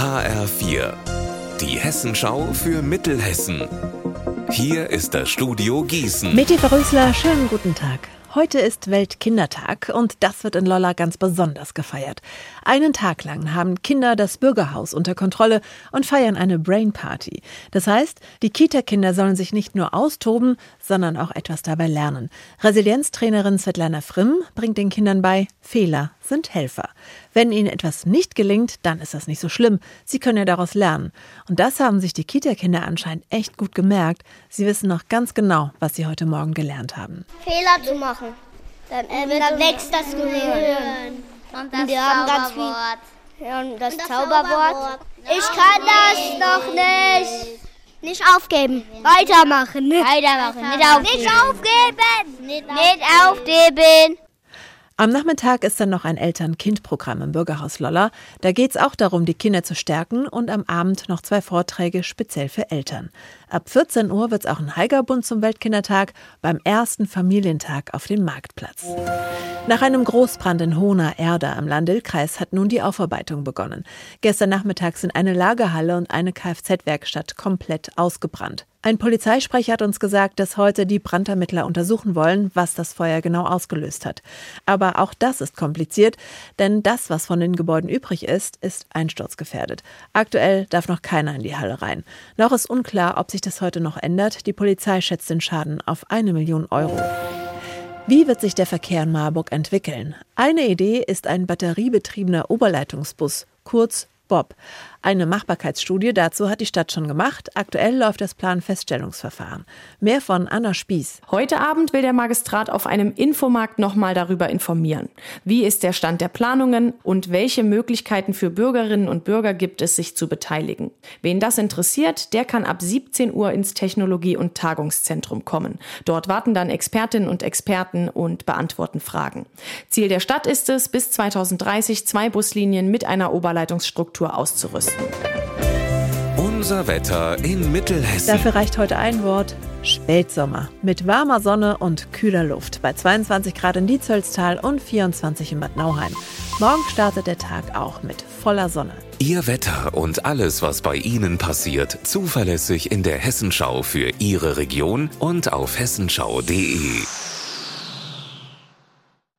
HR4, die Hessenschau für Mittelhessen. Hier ist das Studio Gießen. Meti Verrösler, schönen guten Tag. Heute ist Weltkindertag und das wird in Lolla ganz besonders gefeiert. Einen Tag lang haben Kinder das Bürgerhaus unter Kontrolle und feiern eine Brain Party. Das heißt, die Kita-Kinder sollen sich nicht nur austoben, sondern auch etwas dabei lernen. Resilienztrainerin Svetlana Frimm bringt den Kindern bei, Fehler sind Helfer. Wenn ihnen etwas nicht gelingt, dann ist das nicht so schlimm. Sie können ja daraus lernen. Und das haben sich die Kita-Kinder anscheinend echt gut gemerkt. Sie wissen noch ganz genau, was sie heute Morgen gelernt haben. Fehler zu machen. Dann, äh, dann wächst das Gehirn. Und das Und wir haben ganz Zauberwort. Ja, und das, das Zauberwort. Zauberwort. Ich kann das noch nicht. Nicht aufgeben. Weitermachen. Weitermachen, nicht aufgeben. Nicht aufgeben. Nicht Nicht aufgeben. Am Nachmittag ist dann noch ein Eltern-Kind-Programm im Bürgerhaus Lolla. Da geht es auch darum, die Kinder zu stärken und am Abend noch zwei Vorträge speziell für Eltern. Ab 14 Uhr wird es auch ein Heigerbund zum Weltkindertag beim ersten Familientag auf dem Marktplatz. Nach einem Großbrand in Hohner Erda im Landil-Kreis hat nun die Aufarbeitung begonnen. Gestern Nachmittag sind eine Lagerhalle und eine Kfz-Werkstatt komplett ausgebrannt. Ein Polizeisprecher hat uns gesagt, dass heute die Brandermittler untersuchen wollen, was das Feuer genau ausgelöst hat. Aber auch das ist kompliziert, denn das, was von den Gebäuden übrig ist, ist einsturzgefährdet. Aktuell darf noch keiner in die Halle rein. Noch ist unklar, ob sich das heute noch ändert. Die Polizei schätzt den Schaden auf eine Million Euro. Wie wird sich der Verkehr in Marburg entwickeln? Eine Idee ist ein batteriebetriebener Oberleitungsbus, kurz Bob. Eine Machbarkeitsstudie dazu hat die Stadt schon gemacht. Aktuell läuft das Planfeststellungsverfahren. Mehr von Anna Spieß. Heute Abend will der Magistrat auf einem Infomarkt nochmal darüber informieren. Wie ist der Stand der Planungen und welche Möglichkeiten für Bürgerinnen und Bürger gibt es, sich zu beteiligen? Wen das interessiert, der kann ab 17 Uhr ins Technologie- und Tagungszentrum kommen. Dort warten dann Expertinnen und Experten und beantworten Fragen. Ziel der Stadt ist es, bis 2030 zwei Buslinien mit einer Oberleitungsstruktur auszurüsten. Unser Wetter in Mittelhessen. Dafür reicht heute ein Wort. Spätsommer. Mit warmer Sonne und kühler Luft. Bei 22 Grad in Dietzölstal und 24 in Bad Nauheim. Morgen startet der Tag auch mit voller Sonne. Ihr Wetter und alles, was bei Ihnen passiert, zuverlässig in der Hessenschau für Ihre Region und auf hessenschau.de.